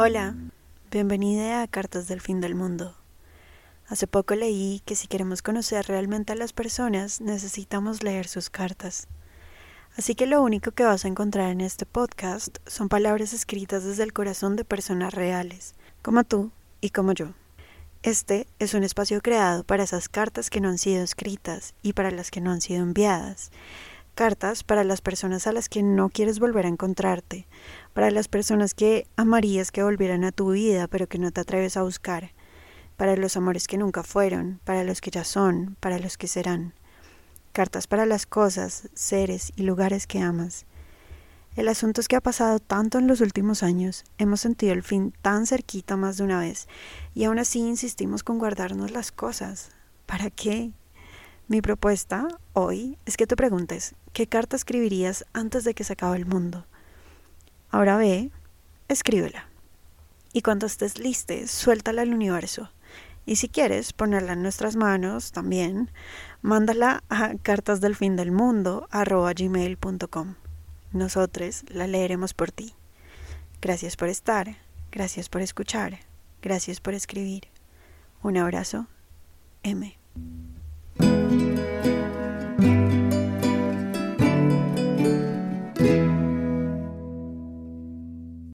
Hola, bienvenida a Cartas del Fin del Mundo. Hace poco leí que si queremos conocer realmente a las personas necesitamos leer sus cartas. Así que lo único que vas a encontrar en este podcast son palabras escritas desde el corazón de personas reales, como tú y como yo. Este es un espacio creado para esas cartas que no han sido escritas y para las que no han sido enviadas. Cartas para las personas a las que no quieres volver a encontrarte, para las personas que amarías que volvieran a tu vida pero que no te atreves a buscar, para los amores que nunca fueron, para los que ya son, para los que serán. Cartas para las cosas, seres y lugares que amas. El asunto es que ha pasado tanto en los últimos años, hemos sentido el fin tan cerquita más de una vez, y aún así insistimos con guardarnos las cosas. ¿Para qué? Mi propuesta hoy es que te preguntes, ¿qué carta escribirías antes de que se acabe el mundo? Ahora ve, escríbela. Y cuando estés lista, suéltala al universo. Y si quieres ponerla en nuestras manos también, mándala a cartasdelfindelmundo.gmail.com. Nosotros la leeremos por ti. Gracias por estar, gracias por escuchar, gracias por escribir. Un abrazo, M.